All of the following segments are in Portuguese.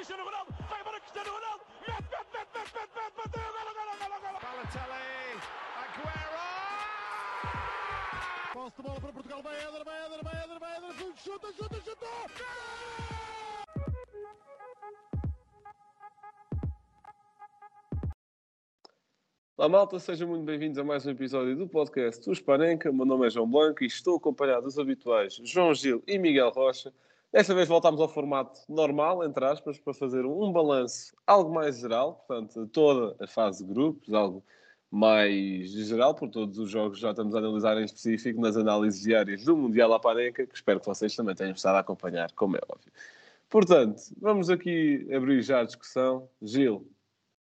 Cristiano Ronaldo, vai embora Cristiano Ronaldo, mete, mete, mete, mete, mete, mete, bateu, golo, golo, golo, golo. Balotelli, Aguero! Posse de bola para Portugal, vai Éder, vai Éder, vai Éder, vai Éder, chuta, chuta, chuta! Olá malta, sejam muito bem-vindos a mais um episódio do podcast do Spanenka. O meu nome é João Blanco e estou acompanhado dos habituais João Gil e Miguel Rocha. Desta vez voltámos ao formato normal, entre aspas, para fazer um balanço algo mais geral, portanto, toda a fase de grupos, algo mais geral, por todos os jogos já estamos a analisar em específico nas análises diárias do Mundial à Panenka, que espero que vocês também tenham estado a acompanhar, como é óbvio. Portanto, vamos aqui abrir já a discussão. Gil,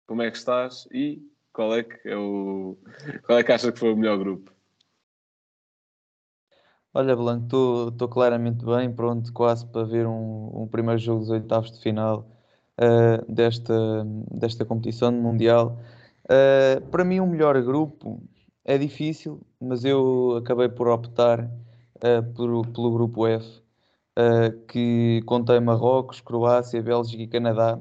como é que estás e qual é que é o qual é que acha que foi o melhor grupo? Olha, Blanco, estou claramente bem, pronto, quase para ver um, um primeiro jogo dos oitavos de final uh, desta, desta competição Mundial. Uh, para mim, o melhor grupo é difícil, mas eu acabei por optar uh, por, pelo grupo F, que contém Marrocos, Croácia, Bélgica e Canadá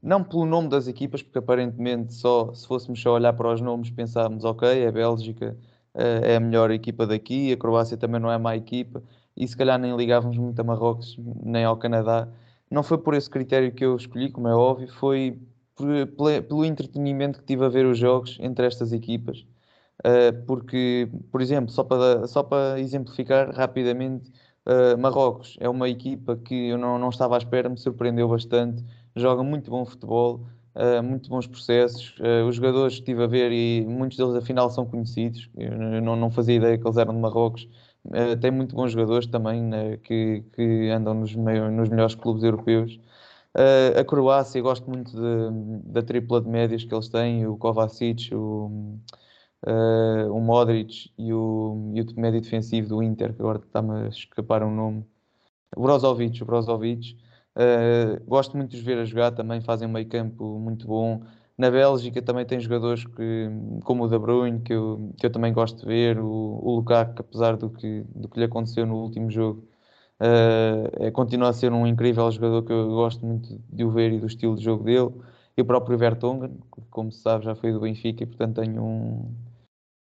não pelo nome das equipas, porque aparentemente só se fôssemos só olhar para os nomes pensávamos, ok, a Bélgica é a melhor equipa daqui, a Croácia também não é má equipa, e se calhar nem ligávamos muito a Marrocos nem ao Canadá. Não foi por esse critério que eu escolhi, como é óbvio, foi pelo entretenimento que tive a ver os jogos entre estas equipas. Uh, porque, por exemplo, só para, só para exemplificar rapidamente, uh, Marrocos é uma equipa que eu não, não estava à espera, me surpreendeu bastante joga muito bom futebol, uh, muito bons processos. Uh, os jogadores que estive a ver e muitos deles afinal são conhecidos, eu não, não fazia ideia que eles eram de Marrocos. Uh, tem muito bons jogadores também né, que, que andam nos, meio, nos melhores clubes europeus. A Croácia, gosto muito de, da tripla de médias que eles têm, o Kovacic, o, o Modric e o, e o médio defensivo do Inter, que agora está-me a escapar um nome. O Brozovic, o Brozovic. Uh, gosto muito de os ver a jogar, também fazem um meio campo muito bom. Na Bélgica também tem jogadores que, como o De Bruyne, que eu, que eu também gosto de ver, o, o Lukaku, apesar do que, do que lhe aconteceu no último jogo, uh, é, continua a ser um incrível jogador que eu gosto muito de o ver e do estilo de jogo dele. E o próprio Vertonghen, como se sabe, já foi do Benfica e portanto tenho um,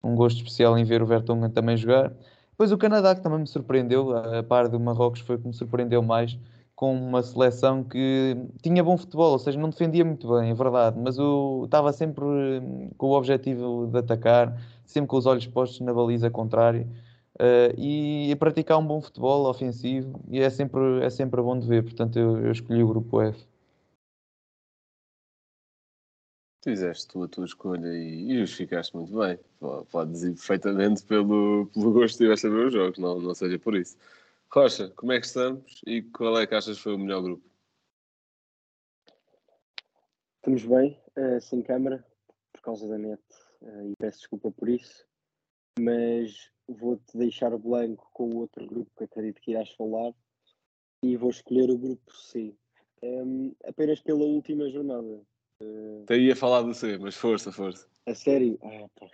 um gosto especial em ver o Vertonghen também jogar. Depois o Canadá, que também me surpreendeu, a par do Marrocos foi que me surpreendeu mais, com uma seleção que tinha bom futebol, ou seja, não defendia muito bem, é verdade, mas o, estava sempre hum, com o objetivo de atacar, sempre com os olhos postos na baliza contrária uh, e a praticar um bom futebol ofensivo e é sempre, é sempre bom de ver, portanto eu, eu escolhi o grupo F. Fizeste tu a tua escolha e, e justificaste muito bem. Pode dizer perfeitamente pelo, pelo gosto que tiveste a ver os jogos, não, não seja por isso. Rocha, como é que estamos e qual é que achas que foi o melhor grupo? Estamos bem, uh, sem câmara, por causa da net, uh, e peço desculpa por isso, mas vou-te deixar blanco com o outro grupo que acredito que irás falar e vou escolher o grupo C, um, ehm, apenas pela última jornada. Uh, Até ia falar do C, mas força, força. A sério? Ah, tá,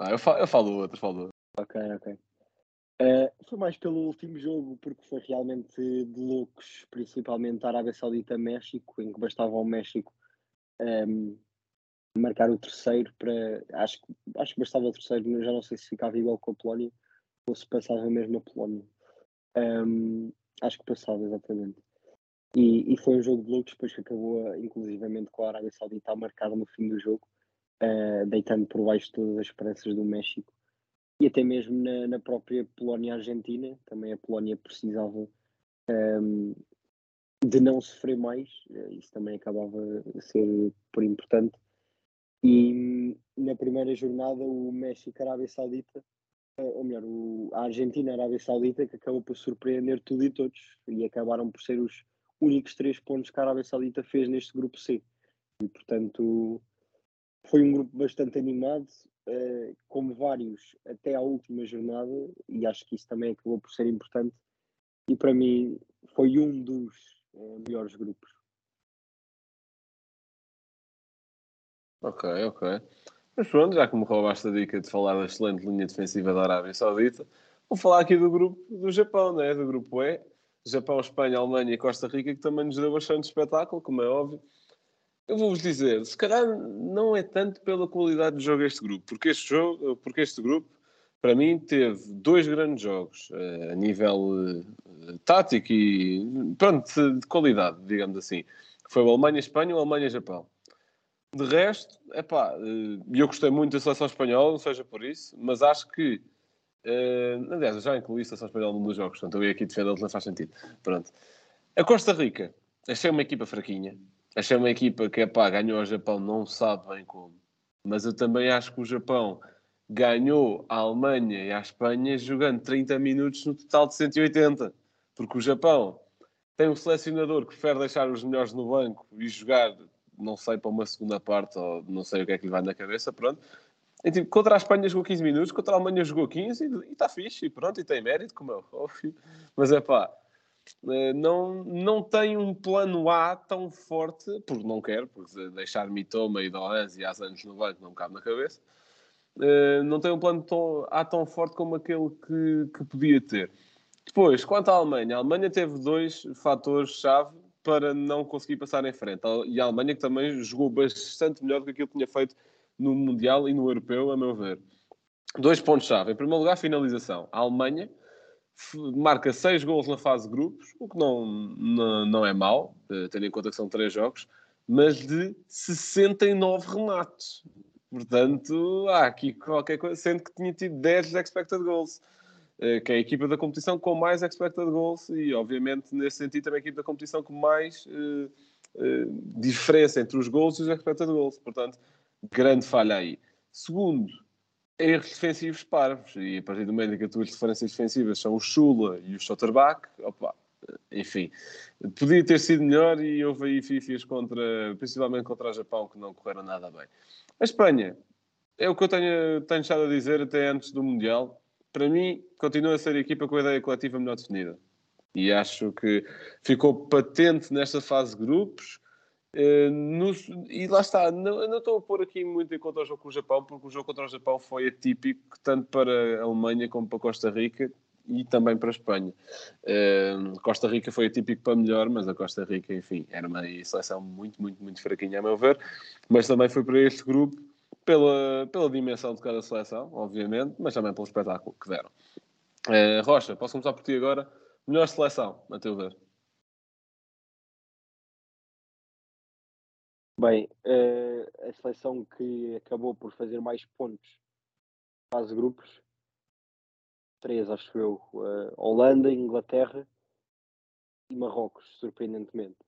ah eu, falo, eu falo outro, falo outro. Ok, ok. Uh, foi mais pelo último jogo, porque foi realmente de loucos, principalmente a Arábia Saudita-México, em que bastava o México um, ehm, marcar o terceiro para. Acho, acho que bastava o terceiro, já não sei se ficava igual com a Polónia ou se passava mesmo a Polónia. Um, ehm, acho que passava, exatamente. E, e, foi um jogo de loucos, depois que acabou, inclusivamente, com a Arábia Saudita a marcar no fim do jogo, uh, deitando por baixo todas as esperanças do México e até mesmo na, na própria Polónia-Argentina, também a Polónia precisava um, de não sofrer mais, eh, isso também acabava a ser por importante. E na primeira jornada, o México-Arábia Saudita, eh, ou melhor, o, a Argentina-Arábia Saudita, que acabou por surpreender tudo e todos, e acabaram por ser os únicos três pontos que a Arábia Saudita fez neste grupo C. E portanto, foi um grupo bastante animado, uh, como vários, até à última jornada, e acho que isso também acabou por ser importante. E para mim foi um dos uh, melhores grupos. Ok, ok. Mas pronto, já que me roubaste a dica de falar da excelente linha defensiva da Arábia Saudita, vou falar aqui do grupo do Japão, né? do grupo E. Japão, Espanha, Alemanha e Costa Rica, que também nos deu bastante espetáculo, como é óbvio. Eu vou-vos dizer, se calhar não é tanto pela qualidade do jogo este grupo, porque este jogo, porque este grupo, para mim, teve dois grandes jogos uh, a nível uh, tático e pronto, de qualidade, digamos assim. Foi o Alemanha-Espanha e o Alemanha-Japão. De resto, é pá, uh, eu gostei muito da seleção espanhola, não seja por isso, mas acho que Uh, aliás, eu já incluí a seleção espanhola num dos jogos, portanto eu ia aqui defendê-los, não faz sentido. Pronto. A Costa Rica, achei uma equipa fraquinha. Achei uma equipa que, pá, ganhou ao Japão, não sabe bem como. Mas eu também acho que o Japão ganhou a Alemanha e a Espanha jogando 30 minutos no total de 180. Porque o Japão tem um selecionador que prefere deixar os melhores no banco e jogar, não sei, para uma segunda parte, ou não sei o que é que lhe vai na cabeça, pronto. E, tipo, contra a Espanha jogou 15 minutos, contra a Alemanha jogou 15 e está fixe, e pronto, e tem mérito, como é óbvio. Mas é pá, não, não tem um plano A tão forte, porque não quero, porque deixar Mitoma e Doans e as anos no banco não cabe na cabeça. Eh, não tem um plano tão, A tão forte como aquele que, que podia ter. Depois, quanto à Alemanha, a Alemanha teve dois fatores-chave para não conseguir passar em frente. E a Alemanha que também jogou bastante melhor do que aquilo que tinha feito no Mundial e no Europeu, a meu ver. Dois pontos-chave. Em primeiro lugar, finalização. A Alemanha marca seis gols na fase de grupos, o que não, não, não é mau, eh, tendo em conta que são três jogos, mas de 69 remates. Portanto, há aqui qualquer coisa, sendo que tinha tido 10 expected goals, eh, que é a equipa da competição com mais expected goals e, obviamente, nesse sentido, também a equipa da competição com mais uh, uh, diferença entre os gols e os expected goals. Portanto, Grande falha aí. Segundo, erros defensivos parvos. E a partir do momento em que as tuas diferenças defensivas são o Chula e o Schotterbach, opa, enfim, podia ter sido melhor e houve aí fifias contra, principalmente contra o Japão, que não correram nada bem. A Espanha, é o que eu tenho, tenho estado a dizer até antes do Mundial. Para mim, continua a ser a equipa com a ideia coletiva melhor definida. E acho que ficou patente nesta fase de grupos Uh, e lá está, não, não estou a pôr aqui muito em conta o jogo com o Japão, porque o jogo contra o Japão foi atípico, tanto para a Alemanha como para Costa Rica e também para a Espanha. Uh, Costa Rica foi atípico para melhor, mas a Costa Rica, enfim, era uma seleção muito, muito, muito fraquinha, a meu ver. Mas também foi para este grupo, pela, pela dimensão de cada seleção, obviamente, mas também pelo espetáculo que deram. Uh, Rocha, posso começar por ti agora? Melhor seleção, a teu ver? Bem, uh, a seleção que acabou por fazer mais pontos fase grupos, três acho eu, uh, Holanda, Inglaterra e Marrocos, surpreendentemente.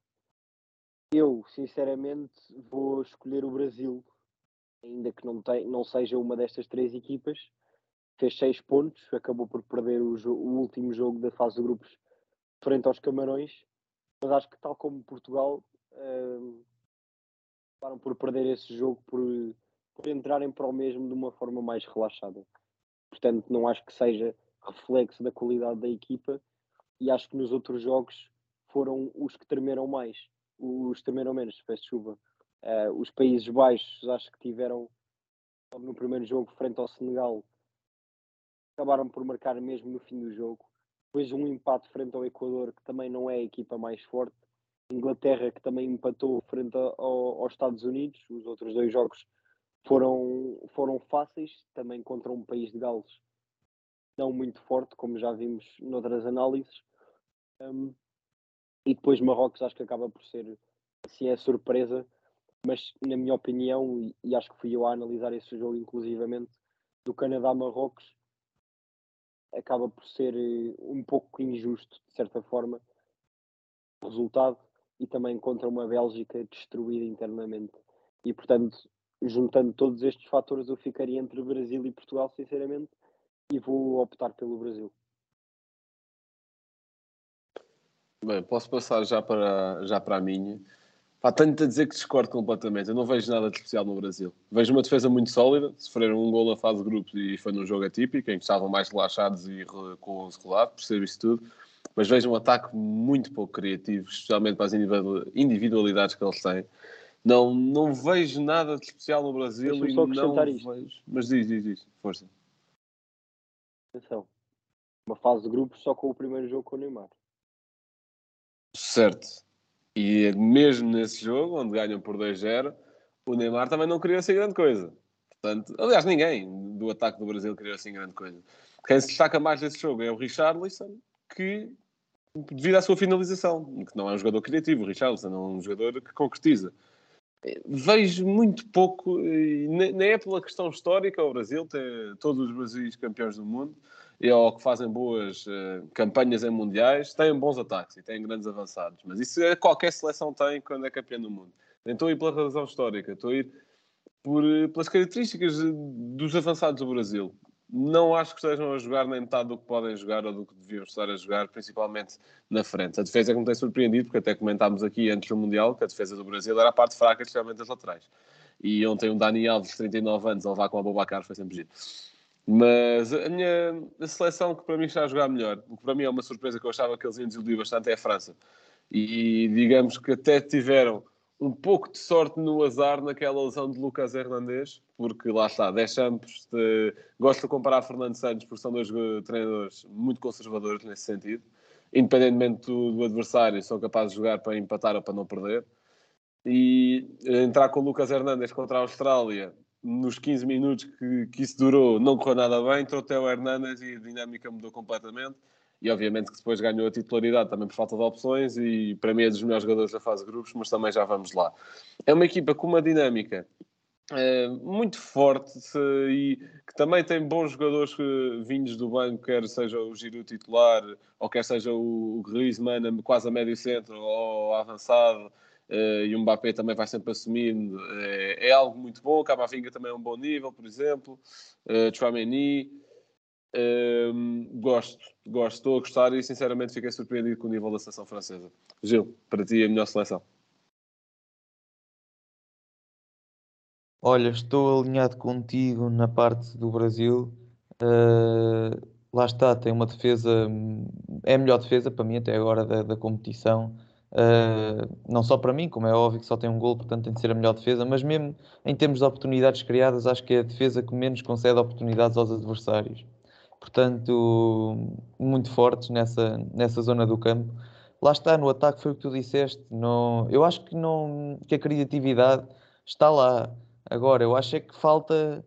Eu, sinceramente, vou escolher o Brasil, ainda que não, tem, não seja uma destas três equipas. Fez seis pontos, acabou por perder o, o último jogo da fase de grupos frente aos Camarões, mas acho que tal como Portugal, uh, acabaram por perder esse jogo por, por entrarem para o mesmo de uma forma mais relaxada. Portanto, não acho que seja reflexo da qualidade da equipa e acho que nos outros jogos foram os que tremeram mais, os tremeram menos, peço chuva. Uh, os Países Baixos acho que tiveram no primeiro jogo frente ao Senegal acabaram por marcar mesmo no fim do jogo. Depois um empate frente ao Equador, que também não é a equipa mais forte. Inglaterra, que também empatou frente ao, aos Estados Unidos. Os outros dois jogos foram, foram fáceis, também contra um país de Gales não muito forte, como já vimos noutras análises. Um, e depois Marrocos acho que acaba por ser assim é surpresa, mas na minha opinião, e, e acho que fui eu a analisar esse jogo inclusivamente, do Canadá-Marrocos acaba por ser eh, um pouco injusto, de certa forma, o resultado e também contra uma Bélgica destruída internamente. E portanto, juntando todos estes fatores, eu ficaria entre Brasil e Portugal, sinceramente, e vou optar pelo Brasil. Bem, posso passar já para, já para a minha. Pá, tenho-te a dizer que discordo completamente. Eu não vejo nada de especial no Brasil. Vejo uma defesa muito sólida. Sofreram um gol na fase de grupos e foi num jogo atípico, em que estavam mais relaxados e com o 11 rolado, percebo isso tudo mas vejo um ataque muito pouco criativo, especialmente para as individualidades que eles têm. Não, não vejo nada de especial no Brasil e não vejo. Mas diz, diz, diz, força. Atenção. Uma fase de grupo só com o primeiro jogo com o Neymar. Certo. E mesmo nesse jogo, onde ganham por 2-0, o Neymar também não queria assim grande coisa. Portanto, aliás, ninguém do ataque do Brasil queria assim grande coisa. Quem se destaca mais desse jogo é o Richarlison, que devido à sua finalização, que não é um jogador criativo, o Richarlison é um jogador que concretiza. Vejo muito pouco, nem é pela questão histórica, o Brasil tem todos os Brasis campeões do mundo, e ou que fazem boas uh, campanhas em mundiais, têm bons ataques e têm grandes avançados. Mas isso é, qualquer seleção tem quando é campeão do mundo. Nem estou a ir pela razão histórica, estou a ir por, eh, pelas características dos avançados do Brasil não acho que estejam a jogar nem metade do que podem jogar ou do que deviam estar a jogar, principalmente na frente. A defesa é que me tem surpreendido, porque até comentámos aqui antes do Mundial que a defesa do Brasil era a parte fraca, especialmente das laterais. E ontem um Dani Alves, de 39 anos, a levar com a Bobacar foi sempre giro. Mas a minha a seleção que para mim está a jogar melhor, o que para mim é uma surpresa que eu achava que eles iam desiludir bastante, é a França. E digamos que até tiveram um pouco de sorte no azar naquela lesão de Lucas Hernandes, porque lá está, Deschamps de... gosta de comparar Fernando Santos, porque são dois treinadores muito conservadores nesse sentido. Independentemente do, do, adversário, são capazes de jogar para empatar ou para não perder. E entrar com o Lucas Hernandes contra a Austrália, nos 15 minutos que, que isso durou, não correu nada bem. Até o Hernandes e a dinâmica mudou completamente e obviamente que depois ganhou a titularidade também por falta de opções e para mim é dos melhores jogadores da fase de grupos, mas também já vamos lá. É uma equipa com uma dinâmica é, muito forte e que também tem bons jogadores vindos do banco, quer seja o Giroud titular ou quer seja o Griezmann quase a médio centro ou avançado Uh, e o Mbappé também vai sempre assumindo. É, é algo muito bom. Camavinga também é um bom nível, por exemplo. Uh, Chouameni gosto, gosto, estou a gostar e sinceramente fiquei surpreendido com o nível da seleção francesa. Gil, para ti a melhor seleção. Olha, estou alinhado contigo na parte do Brasil. Uh, lá está, tem uma defesa, é a melhor defesa para mim até agora da, da competição. Uh, não só para mim, como é óbvio que só tem um gol, portanto tem de ser a melhor defesa, mas mesmo em termos de oportunidades criadas, acho que é a defesa que menos concede oportunidades aos adversários portanto, muito fortes nessa, nessa zona do campo. Lá está, no ataque foi o que tu disseste. Não, eu acho que, não, que a criatividade está lá. Agora, eu acho é que falta,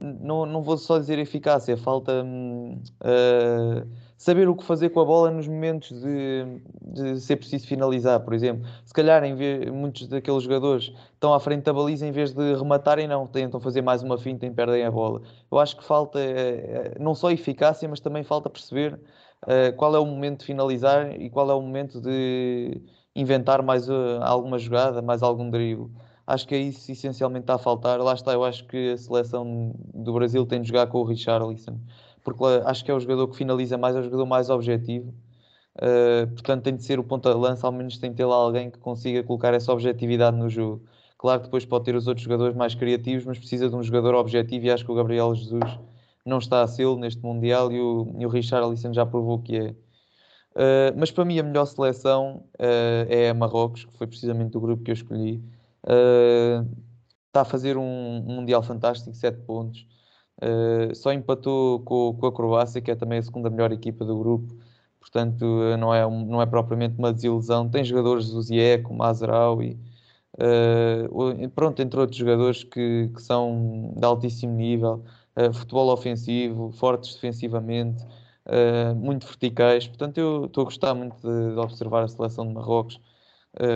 não, não vou só dizer eficácia, falta uh, saber o que fazer com a bola nos momentos de, de ser preciso finalizar, por exemplo. Se calhar em vez, muitos daqueles jogadores estão à frente da baliza em vez de rematarem, não, tentam fazer mais uma finta e perdem a bola. Eu acho que falta eh, não só eficácia, mas também falta perceber uh, qual é o momento de finalizar e qual é o momento de inventar mais alguma jogada, mais algum drible. Acho que é isso essencialmente está a faltar. Lá está, eu acho que a seleção do Brasil tem de jogar com o Richarlison porque acho que é o jogador que finaliza mais, é o jogador mais objetivo. Uh, portanto, tem de ser o ponta de lança, ao menos tem de ter lá alguém que consiga colocar essa objetividade no jogo. Claro que depois pode ter os outros jogadores mais criativos, mas precisa de um jogador objetivo e acho que o Gabriel Jesus não está a ser neste Mundial e o, e o Richard Alisson já provou que é. Uh, mas para mim a melhor seleção uh, é a Marrocos, que foi precisamente o grupo que eu escolhi. está a fazer um, um Mundial fantástico, 7 pontos. Uh, só empatou com, com, a Croácia, que é também a segunda melhor equipa do grupo, portanto não é, não é propriamente uma desilusão. Tem jogadores do Zieco, Mazraoui, uh, pronto, entre outros jogadores que, que são de altíssimo nível, uh, futebol ofensivo, fortes defensivamente, muito verticais. Portanto, eu estou a gostar muito de, de observar a seleção de Marrocos.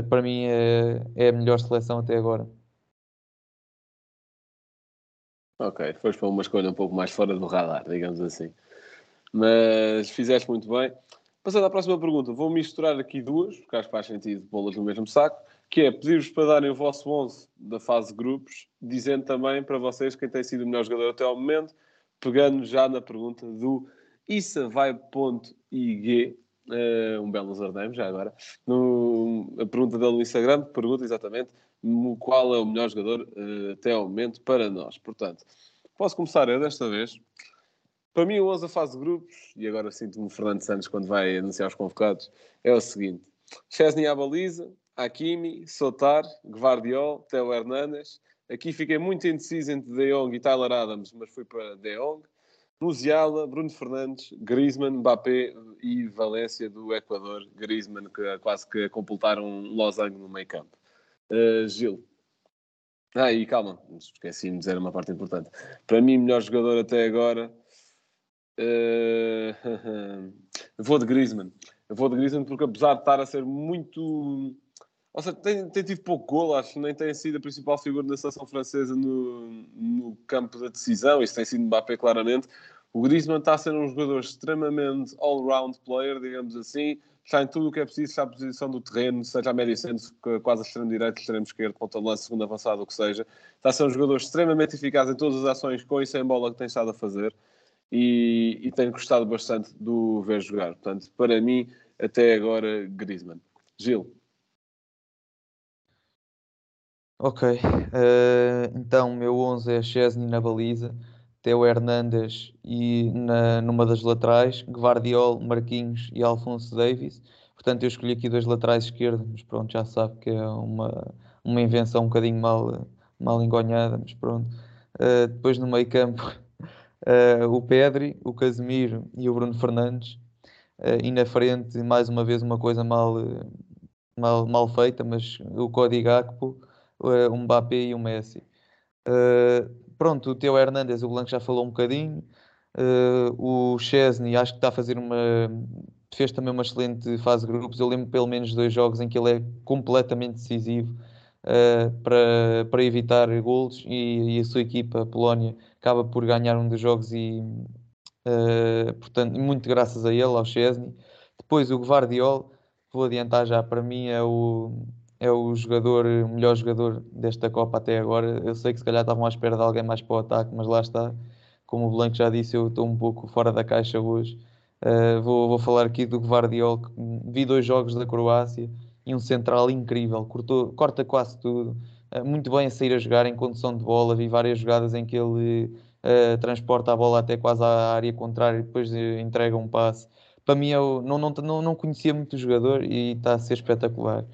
para mim é, é a melhor seleção até agora. Ok, foste para uma escolha um pouco mais fora do radar, digamos assim. Mas fizeste muito bem. Passando à próxima pergunta, vou misturar aqui duas, porque acho que faz sentido pô-las no mesmo saco, que é pedir-vos para darem o vosso 11 da fase de grupos, dizendo também para vocês quem tem sido o melhor jogador até ao momento, pegando já na pergunta do isavai.ig, uh, eh, um belo username já agora, no, a pergunta dele no Instagram, pergunta exatamente qual é o melhor jogador uh, até ao momento para nós. Portanto, posso começar eu desta vez. Para mim, o 11 fase de grupos, e agora sinto-me Fernando Santos quando vai anunciar os convocados, é o seguinte: Chesney à baliza, Hakimi, Sotar, Guardiol, Theo Hernanes. Aqui fiquei muito indeciso entre De Jong e Tyler Adams, mas fui para De Jong. Musiala, Bruno Fernandes, Griezmann, Mbappé e Valência do Equador. Griezmann que quase que completaram um losango no meio campo. Uh, Gil. Ah, e calma, esqueci de dizer uma parte importante. Para mim, melhor jogador até agora. Uh... vou de Griezmann. Eu vou de Griezmann porque apesar de estar a ser muito ou seja, tem, tem tido pouco golo, acho que nem tem sido a principal figura da seleção francesa no, no campo da decisão. Isso tem sido Mbappé, claramente. O Griezmann está a ser um jogador extremamente all-round player, digamos assim. Está em tudo o que é preciso, está à posição do terreno, seja a médio centro, quase a extremo-direito, extremo-esquerdo, ponta de lance, segundo avançado, o que seja. Está a ser um jogador extremamente eficaz em todas as ações com e sem bola que tem estado a fazer. E, e tenho gostado bastante do ver jogar. Portanto, para mim, até agora, Griezmann. Gil. Ok, uh, então o meu 11 é Chesney na baliza, Teo Hernandes e na, numa das laterais, Guardiol, Marquinhos e Alfonso Davis. Portanto, eu escolhi aqui dois laterais esquerdos, mas pronto, já sabe que é uma, uma invenção um bocadinho mal, mal engonhada, mas pronto. Uh, depois no meio campo, uh, o Pedri, o Casemiro e o Bruno Fernandes. e na frente, mais uma vez, uma coisa mal, mal, mal feita, mas o Código Gakpo uh, um Mbappé e um Messi. Pronto, o Teo Hernandes, o Blanco já falou um bocadinho. Uh, o Chesney, acho que está a fazer uma. fez também uma excelente fase de grupos. Eu lembro pelo menos dois jogos em que ele é completamente decisivo uh, para, para evitar golos e, e, a sua equipa, a Polónia, acaba por ganhar um dos jogos e. Uh, portanto, muito graças a ele, ao Chesney. Depois o Guardiol, vou adiantar já, para mim é o, é o jogador, o melhor jogador desta Copa até agora. Eu sei que se calhar estavam à espera de alguém mais para o ataque, mas lá está. Como o Blanco já disse, eu estou um pouco fora da caixa hoje. Uh, vou, vou, falar aqui do Guardiol, que vi dois jogos da Croácia e um central incrível, cortou, corta quase tudo, uh, muito bem a sair a jogar em condução de bola. Vi várias jogadas em que ele uh, transporta a bola até quase à área contrária e depois entrega um passe. Para mim, eu não, não, não, não conhecia muito o jogador e está a ser espetacular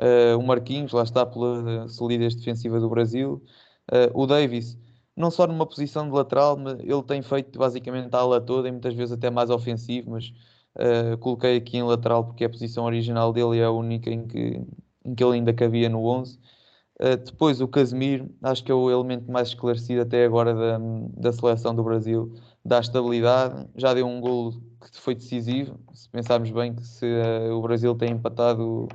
uh, o Marquinhos, lá está pela solidez defensiva do Brasil, uh, o Davis, não só numa posição de lateral, ele tem feito basicamente a ala toda e muitas vezes até mais ofensivo, mas uh, coloquei aqui em lateral porque a posição original dele é a única em que, em que ele ainda cabia no 11. Uh, depois o Casemiro, acho que é o elemento mais esclarecido até agora da, da seleção do Brasil, dá estabilidade, já deu um golo que foi decisivo, se pensarmos bem que se o Brasil tem empatado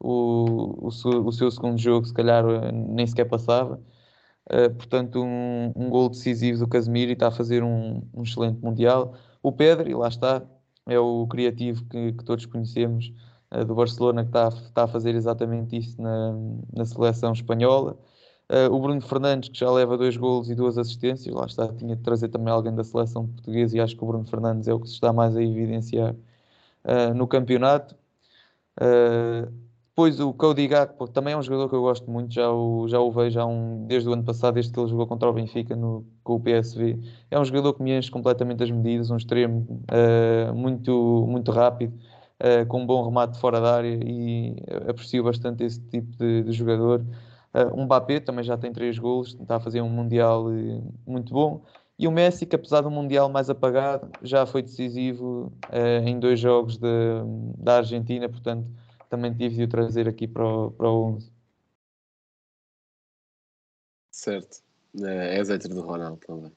o, o, o seu segundo jogo, se calhar, eh, nem sequer passava. Uh, portanto, um, um gol decisivo do Casemiro e está a fazer um, um excelente Mundial. O Pedro, e lá está, é o criativo que, que todos conhecemos uh, do Barcelona, que está, está a fazer exatamente isso na, na seleção espanhola. Uh, o Bruno Fernandes, que já leva dois golos e duas assistências, lá está, tinha de trazer também alguém da seleção portuguesa e acho que o Bruno Fernandes é o que se está mais a evidenciar no campeonato. Uh, depois o Cody Gakpo também é um jogador que eu gosto muito, já o, já o vejo há um, desde o ano passado, desde que ele jogou contra o Benfica no, com o PSV. É um jogador que me enche completamente as medidas, um extremo uh, muito, muito rápido, uh, com um bom remate fora da área e aprecio bastante esse tipo de, de jogador. Uh, um Mbappé também já tem três golos, está a fazer um Mundial muito bom. E o Messi, que apesar do Mundial mais apagado, já foi decisivo em dois jogos de, da Argentina, portanto também tive de o trazer aqui para o, para o 11. Certo. É, és hétero do Ronaldo também.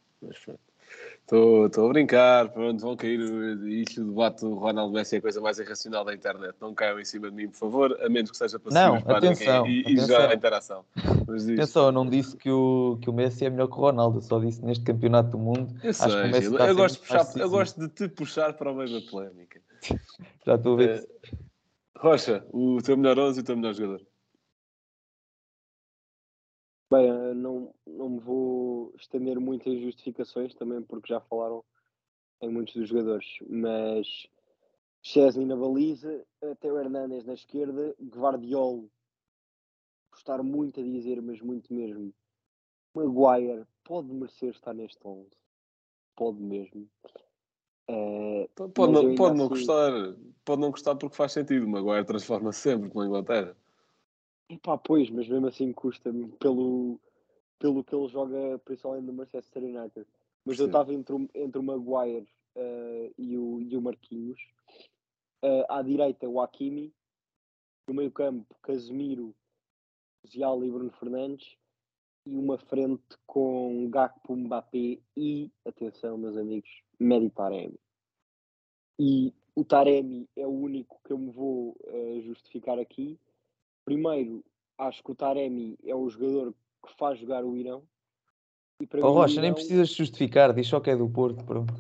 Estou a brincar, pronto, vão cair. Isto do debate do Ronaldo Messi é a coisa mais irracional da internet. Não caiam em cima de mim, por favor, a menos que seja para não, atenção, e, atenção. e já a interação. Mas atenção, eu não disse que o, que o Messi é melhor que o Ronaldo, eu só disse neste campeonato do mundo. Eu, sei, acho que o Messi eu, gosto de puxar, eu gosto de te puxar para o meio da polémica. já estou a ver. É... Rocha, o teu melhor 11 e o teu melhor jogador. Bem, não, não me vou estender muito em justificações também, porque já falaram em muitos dos jogadores, mas Chesney na baliza, Teo Hernandes na esquerda, Guardiol, gostar muito a dizer, mas muito mesmo. Maguire pode merecer estar neste 11. Pode mesmo. É, pode não, pode não assim... gostar, pode não gostar porque faz sentido. O Maguire transforma -se sempre com a Inglaterra. Epá, pois, mas mesmo assim custa-me pelo, pelo que ele joga, principalmente no Manchester United. mas eu Sim. estava entre, o- entre o Maguire eh, e, o, e o Marquinhos. Eh, à direita, o Hakimi. No meio campo, Casemiro, Zial e Bruno Fernandes. E uma frente com Gakpo, Mbappé e, atenção meus amigos, Medi Taremi. E o Taremi é o único que eu me vou eh, justificar aqui. Primeiro, acho que o Taremi é o jogador que faz jogar o Irão. E para Oh Rocha, nem Irão- precisas justificar, diz só que é do Porto, pronto.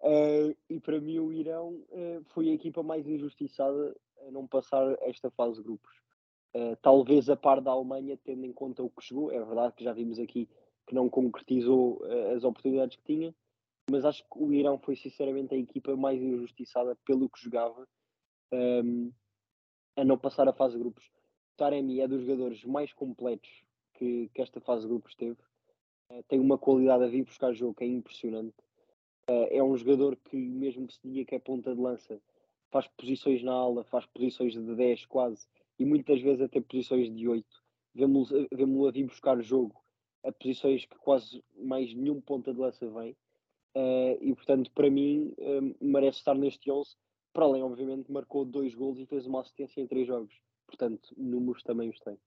Uh, e para mim o Irão uh, foi a equipa mais injustiçada a não passar esta fase de grupos. Uh, talvez a par da Alemanha, tendo em conta o que chegou, é verdade que já vimos aqui que não concretizou uh, as oportunidades que tinha, mas acho que o Irão foi sinceramente a equipa mais injustiçada pelo que jogava um, a não passar a fase de grupos. Taremi é dos jogadores mais completos que, que esta fase de grupos teve. Uh, tem uma qualidade a vir buscar jogo que é impressionante. Uh, é um jogador que, mesmo que se diga que é ponta de lança, faz posições na ala, faz posições de 10 quase, e muitas vezes até posições de 8. Vemos-lo vemos a vir buscar jogo a posições que quase mais nenhum ponta de lança vem. Uh, e portanto, para mim, um, merece estar neste 11. Para além, obviamente, marcou dois gols e fez uma assistência em três jogos. Portanto, números também os tem.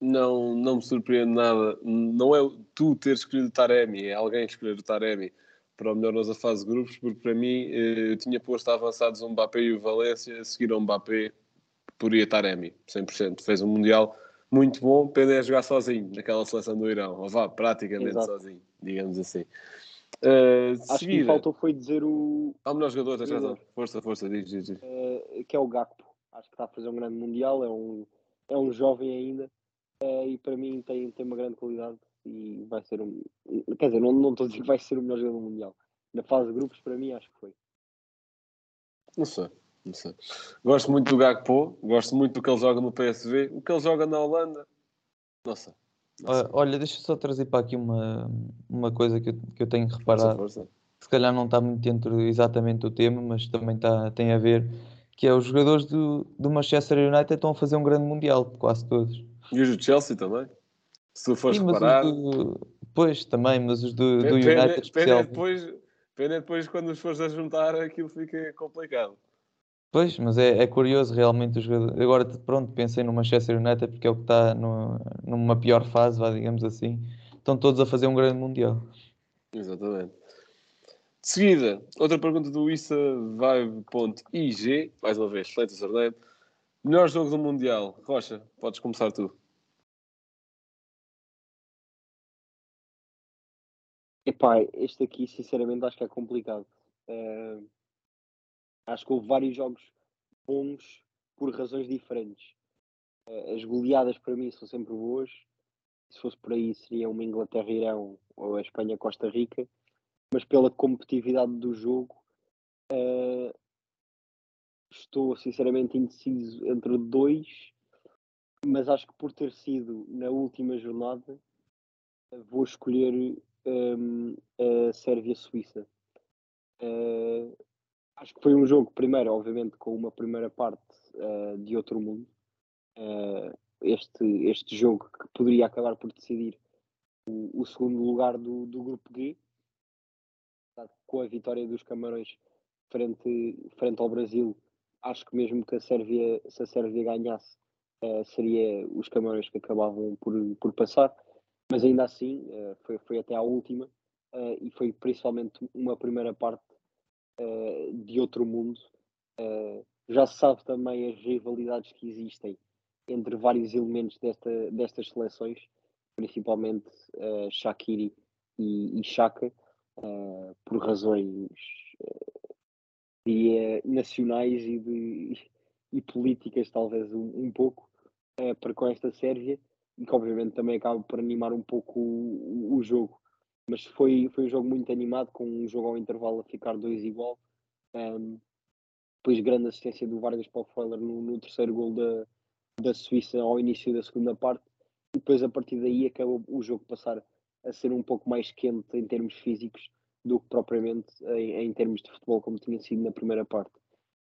Não, não me surpreende nada. Não é tu ter escolhido o Taremi, é alguém escolher o Taremi para o melhor nós a fase de grupos, porque para mim eh, eu tinha posto avançados o Mbappé e o Valência, a seguir ao Mbappé poria Taremi, 100%. Fez um Mundial muito bom, pena é jogar sozinho naquela seleção do Irão, ou vá, praticamente Exato. sozinho, digamos assim. Uh, Acho que lhe seguida, faltou foi dizer o, ao melhor jogador, tens razão. Força, força, diz, diz, diz. eh, que é o Gakpo. Acho que está a fazer um grande Mundial, é um, é um jovem ainda eh, e para mim tem, tem uma grande qualidade e vai ser um. Quer dizer, não, não estou a dizer que vai ser o melhor jogador do Mundial. Na fase de grupos, para mim, acho que foi. Não sei, Gosto muito do Gakpo, gosto muito do que ele joga no PSV, o que ele joga na Holanda. Ah, Olha, deixa eu só trazer para aqui uma, uma coisa que eu, que eu tenho reparado. força. se calhar não está muito dentro exatamente do tema, mas também está, tem a ver, que é os jogadores do, do Manchester United estão a fazer um grande mundial, quase todos. E os do Chelsea também. Se tu fores Sim, reparar, do, pois também, mas os do, do pena, United pena, é especialmente. depois, pena é depois quando os fores a juntar aquilo fica complicado. Pois, mas é, é curioso realmente os jogadores. Agora, pronto, pensei no Manchester United porque é o que está no, numa pior fase, vá, digamos assim. Estão todos a fazer um grande mundial. Exatamente. De seguida, outra pergunta do Issa Vibe.ig, mais uma vez, excelente sorteio. Melhor jogo do Mundial. Rocha, podes começar tu. Epá, este aqui, sinceramente, acho que é complicado. Eh, acho que houve vários jogos bons por razões diferentes. Eh, as goleadas, para mim, são sempre boas. Se fosse por aí, seria uma Inglaterra-Irão ou a Espanha-Costa Rica. Mas pela competitividade do jogo, eh, estou, sinceramente, indeciso entre dois. Mas acho que por ter sido na última jornada, vou escolher um, a Sérvia-Suíça. Uh, acho que foi um jogo, primeiro, obviamente, com uma primeira parte uh, de outro mundo. Uh, este, este jogo que poderia acabar por decidir o, o segundo lugar do, do grupo G, com a vitória dos Camarões frente, frente ao Brasil. Acho que mesmo que a Sérvia, se a Sérvia ganhasse, uh, seria os Camarões que acabavam por, por passar mas ainda assim foi, foi até à última e foi principalmente uma primeira parte uh, de outro mundo. já se sabe também as rivalidades que existem entre vários elementos desta, destas seleções, principalmente Shakiri e, e Chaka, por razões diria, nacionais e, de, e políticas, talvez um, um pouco, para com esta Sérvia e que obviamente também acaba por animar um pouco o, o, jogo. Mas foi, foi um jogo muito animado, com um jogo ao intervalo a ficar dois igual. Um, depois grande assistência do Vargas para o Freuler no, no, terceiro gol da, da Suíça ao início da segunda parte. E depois a partir daí acabou o jogo passar a ser um pouco mais quente em termos físicos do que propriamente em, em termos de futebol como tinha sido na primeira parte.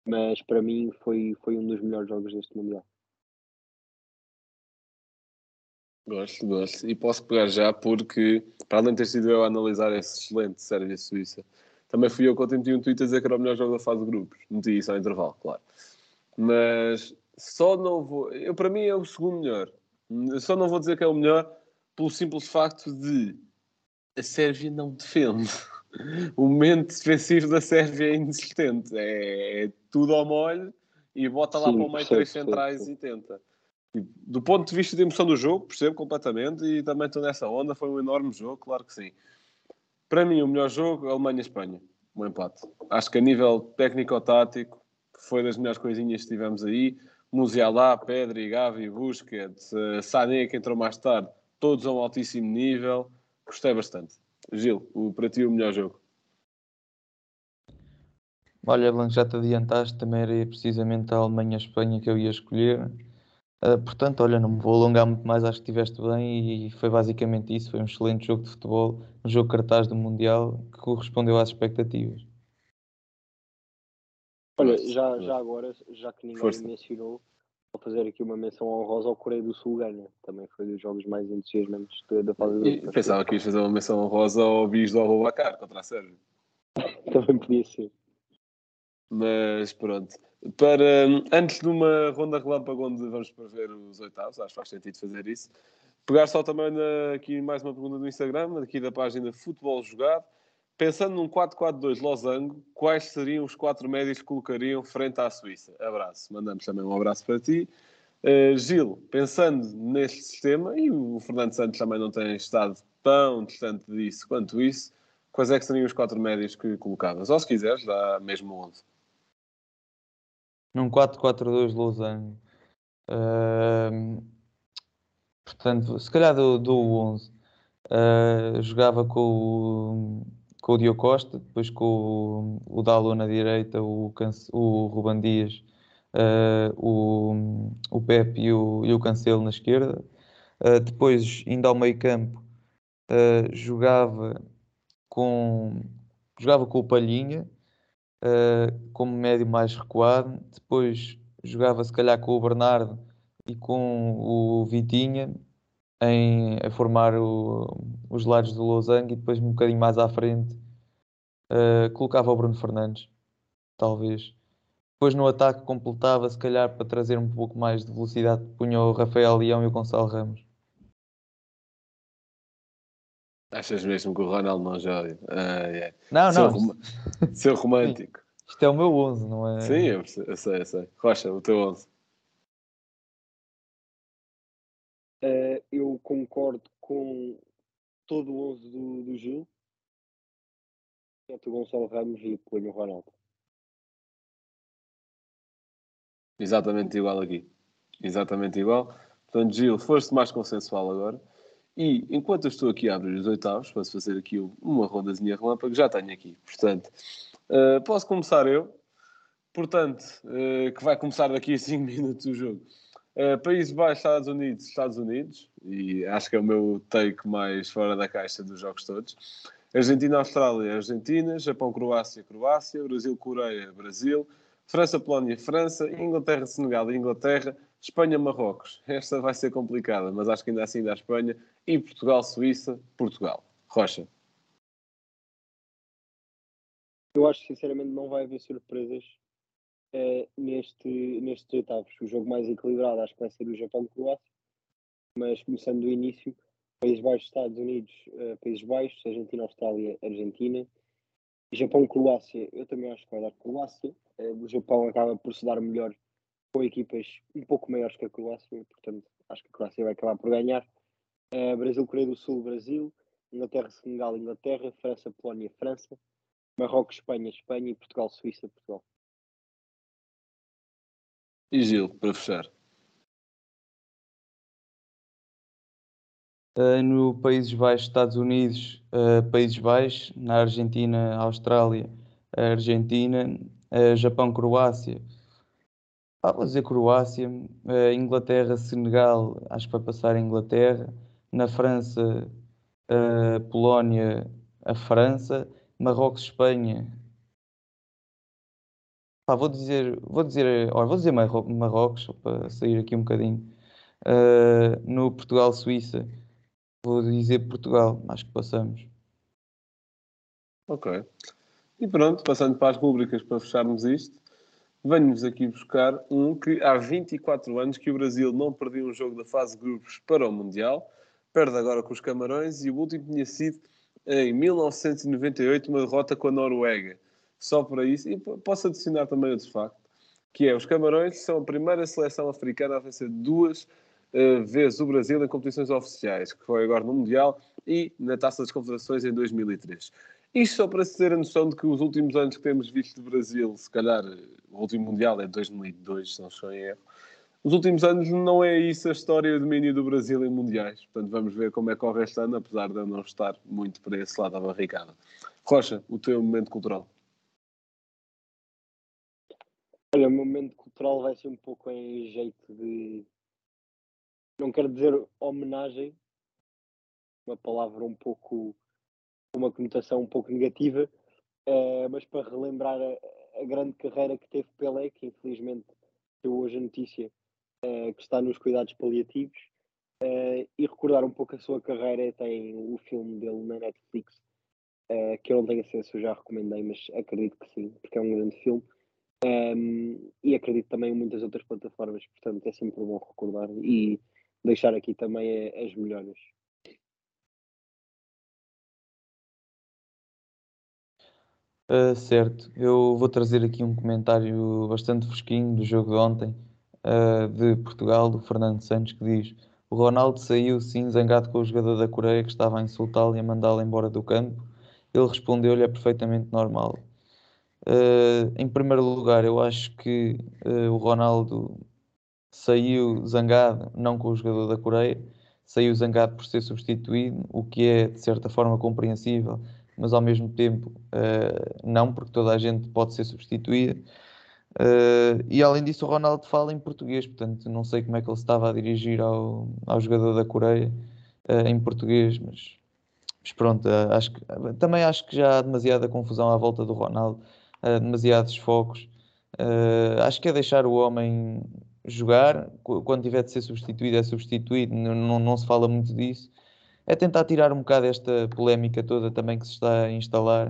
Mas para mim foi, foi um dos melhores jogos deste Mundial. Gosto, gosto. E posso pegar já porque, para além de ter sido eu a analisar esse excelente Sérvia-Suíça, também fui eu que ontem meti um tweet a dizer que era o melhor jogo da fase de grupos. Meti isso ao intervalo, claro. Mas só não vou... Eu, para mim, é o segundo melhor. Eu só não vou dizer que é o melhor pelo simples facto de a Sérvia não defende. O momento defensivo da Sérvia é inexistente. É, é tudo ao molho e bota lá Sim, para o meio três centrais percebo. e tenta. E, do ponto de vista de emoção do jogo, percebo completamente e também estou nessa onda. Foi um enorme jogo, claro que sim. Para mim, o melhor jogo, Alemanha-Espanha. Um empate. Acho que a nível técnico-tático foi das melhores coisinhas que tivemos aí. Musiala, Pedri, Gavi, Busquets, eh, Sané, que entrou mais tarde, todos a um altíssimo nível. Gostei bastante. Gil, o, para ti o melhor jogo. Olha, Blanco, já te adiantaste, também era precisamente a Alemanha-Espanha que eu ia escolher. Uh, portanto, olha, não me vou alongar muito mais, acho que estiveste bem e foi basicamente isso. Foi um excelente jogo de futebol, um jogo cartaz do Mundial que correspondeu às expectativas. Olha, já, já agora, já que ninguém Força. mencionou, vou fazer aqui uma menção honrosa ao Coreia do Sul ganha. Também foi dos jogos mais entusiasmantes da- da fase de grupos. pensava que ias fazer uma menção honrosa ao bis do Abubacar contra a Sérvia. Também podia ser. Mas pronto. Para, antes de uma ronda relâmpago onde vamos para ver os oitavos, acho que faz sentido fazer isso. Pegar só também na- aqui mais uma pergunta do Instagram, aqui da página Futebol Jogado. Pensando num 4-4-2 losango, quais seriam os quatro médios que colocariam frente à Suíça? Abraço. Mandamos também um abraço para ti. Uh, Gil, pensando neste sistema, e o Fernando Santos também não tem estado tão distante disso quanto isso, quais é que seriam os quatro médios que colocavas? Ou se quiseres, dá mesmo 11. Num 4-4-2 losango. Ahm, portanto, se calhar do, do 11. Ah, jogava com o, com o Diogo Costa, depois com o, o Dalot na direita, o, o Ruban Dias, ah, o, o Pepe e o, e o Cancelo na esquerda. Ah, depois, indo ao meio campo, jogava com, jogava com o Palhinha, uh, como médio mais recuado. Depois jogava se calhar com o Bernardo e com o Vitinha em, a formar o- os lados do Losango e depois um bocadinho mais à frente uh, colocava o Bruno Fernandes, talvez. Depois no ataque completava se calhar para trazer um pouco mais de velocidade, punha o Rafael Leão e o Gonçalo Ramos. Achas mesmo que o Ronaldo não joga? Ah, é. Não, Seu, não, rom- seu romântico. isto é o meu 11, não é? Sim, eu, eu sei, eu sei. Rocha, o teu 11. Eh, eu concordo com todo o 11 do, do Gil. Exceto o Gonçalo Ramos e ponho o Ronaldo. Exatamente igual aqui. Exatamente igual. Portanto, Gil, foste mais consensual agora. E enquanto eu estou aqui a abrir os oitavos, posso fazer aqui uma rondazinha relâmpago, já tenho aqui. Portanto, eh, posso começar eu. Portanto, eh, que vai começar daqui a 5 minutos o jogo. Eh, Países Baixos, Estados Unidos, Estados Unidos. E acho que é o meu take mais fora da caixa dos jogos todos. Argentina, Austrália, Argentina. Japão, Croácia, Croácia. Brasil, Coreia, Brasil. França, Polónia, França. Inglaterra, Senegal, Inglaterra. Espanha, Marrocos. Esta vai ser complicada, mas acho que ainda assim dá a Espanha. E Portugal, Suíça, Portugal. Rocha. Eu acho que sinceramente não vai haver surpresas eh, neste, nestes oitavos. O jogo mais equilibrado acho que vai ser o Japão-Croácia, mas começando do início, Países Baixos, Estados Unidos, eh, Países Baixos, Argentina, Austrália, Argentina. Japão-Croácia, eu também acho que vai dar Croácia. Eh, o Japão acaba por se dar melhor com equipas um pouco maiores que a Croácia, portanto acho que a Croácia vai acabar por ganhar. Eh, Brasil, Coreia do Sul, Brasil. Inglaterra, Senegal, Inglaterra. França, Polónia, França. Marrocos, Espanha, Espanha e Portugal, Suíça, Portugal. E Gil, para fechar. Uh, no Países Baixos, Estados Unidos, uh, Países Baixos, na Argentina, Austrália, Argentina, uh, Japão, Croácia. Ah, vou dizer Croácia, uh, Inglaterra, Senegal, acho que vai passar a Inglaterra. Na França, uh, Polónia, a França. Marrocos, Espanha. Vou dizer, vou dizer, vou dizer Marro- Marrocos, para sair aqui um bocadinho. Uh, no Portugal-Suíça, vou dizer Portugal, acho que passamos. Ok. E pronto, passando para as rubricas para fecharmos isto, venho-vos aqui buscar um que há 24 anos que o Brasil não perdia um jogo da fase de grupos para o Mundial, perde agora com os Camarões e o último tinha sido em 1998 uma derrota com a Noruega. Só para isso, e posso adicionar também outro facto, que é os Camarões são a primeira seleção africana a vencer duas uh, vezes o Brasil em competições oficiais, que foi agora no Mundial e na Taça das Confederações em 2003. Isto só para se ter a noção de que os últimos anos que temos visto do Brasil, se calhar o último Mundial é 2002, se não estou em erro, os últimos anos não é isso a história de domínio do Brasil em mundiais. Portanto, vamos ver como é que corre este ano, apesar de eu não estar muito para esse lado da barricada. Rocha, o teu momento cultural. Olha, o meu momento cultural vai ser um pouco em jeito de. Não quero dizer homenagem, uma palavra um pouco uma conotação um pouco negativa, uh, mas para relembrar a, grande carreira que teve Pelé, que infelizmente deu hoje a notícia uh, que está nos cuidados paliativos, uh, e recordar um pouco a sua carreira. Tem o filme dele na Netflix, que eu não tenho acesso, eu já recomendei, mas acredito que sim, porque é um grande filme. Um, ehm, e acredito também em muitas outras plataformas, portanto é sempre bom recordar e deixar aqui também as melhores. Uh, certo, eu vou trazer aqui um comentário bastante fresquinho do jogo de ontem uh, de Portugal, do Fernando Santos, que diz: O Ronaldo saiu sim zangado com o jogador da Coreia que estava a insultá-lo e a mandá-lo embora do campo. Ele respondeu-lhe: é perfeitamente normal. Uh, em primeiro lugar, eu acho que o Ronaldo saiu zangado não com o jogador da Coreia, saiu zangado por ser substituído, o que é de certa forma compreensível mas ao mesmo tempo uh, não, porque toda a gente pode ser substituída. Uh, e além disso, o Ronaldo fala em português, portanto, não sei como é que ele estava a dirigir ao, ao jogador da Coreia uh, em português, mas, mas pronto, acho que, também acho que já há demasiada confusão à volta do Ronaldo, demasiados focos. acho que é deixar o homem jogar, quando tiver de ser substituído, é substituído, não, não, não se fala muito disso é tentar tirar um bocado esta polémica toda também que se está a instalar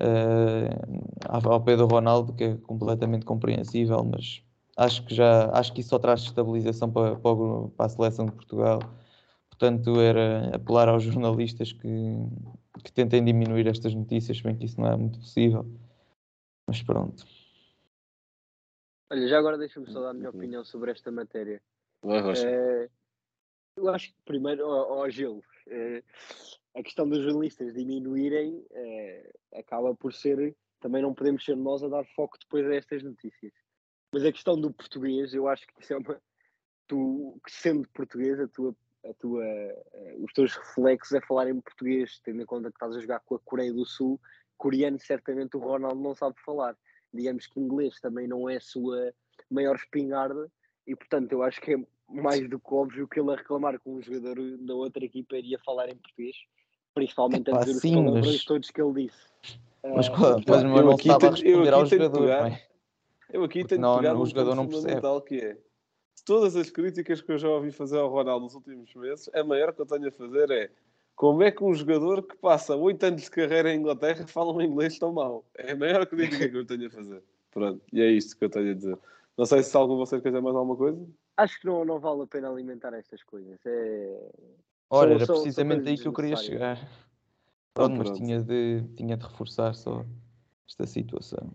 uh, ao pé do Ronaldo, que é completamente compreensível, mas acho que já acho que isso só traz estabilização para, para, a seleção de Portugal. Portanto, era apelar aos jornalistas que, que tentem diminuir estas notícias, bem que isso não é muito possível. Mas pronto. Olha, já agora deixa-me só dar a minha opinião sobre esta matéria. Vai, Rocha. É, eu acho que primeiro, ao, ao Gil, a questão dos jornalistas diminuírem eh, acaba por ser. Também não podemos ser nós a dar foco depois a estas notícias. Mas a questão do português, eu acho que isso é uma. Tu, sendo português, a tua, a tua, uh, os teus reflexos é falar em português, tendo em conta que estás a jogar com a Coreia do Sul. Coreano, certamente, o Ronaldo não sabe falar. Digamos que inglês também não é a sua maior espingarda, e portanto, eu acho que é mais do que óbvio que ele a reclamar com um jogador da outra equipa iria falar em português, principalmente a dizer os palavrões mas... todos que ele disse. Mas, uh, mas, mas não estava a responder ao jogador. Pegar, eu aqui tenho não, pegar o jogador não percebe. que é todas as críticas que eu já ouvi fazer ao Ronaldo nos últimos meses, a maior que eu tenho a fazer é como é que um jogador que passa 8 anos de carreira em Inglaterra fala um inglês tão mal? É a maior crítica que eu tenho a fazer. Pronto, e é isto que eu tenho a dizer. Não sei se algum de vocês quer dizer mais alguma coisa acho que não, não vale a pena alimentar estas coisas. É... Ora, era precisamente aí que eu queria chegar. Pronto, mas tinha de, tinha de reforçar só esta situação.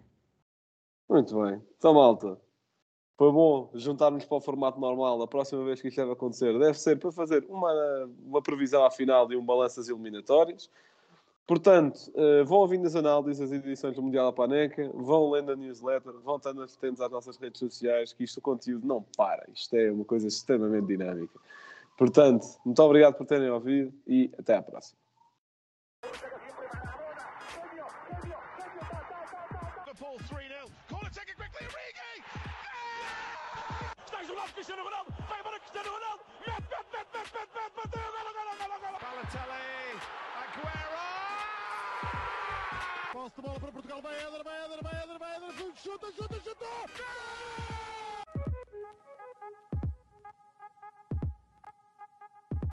Muito bem. Então, malta, foi bom juntarmos para o formato normal. A próxima vez que isto deve acontecer deve ser para fazer uma, uma previsão à final e um balanço das eliminatórias. Portanto, uh, vão ouvindo as análises, as edições do Mundial à Paneca, vão lendo a newsletter, vão estando atentos às nossas redes sociais, que isto o conteúdo não para. Isto é uma coisa extremamente dinâmica. Portanto, muito obrigado por terem ouvido e até à próxima. Posso de bola para Portugal. Vai Éder, vai Éder, vai Éder, vai Éder. Chuta, chuta, chuta. Gol!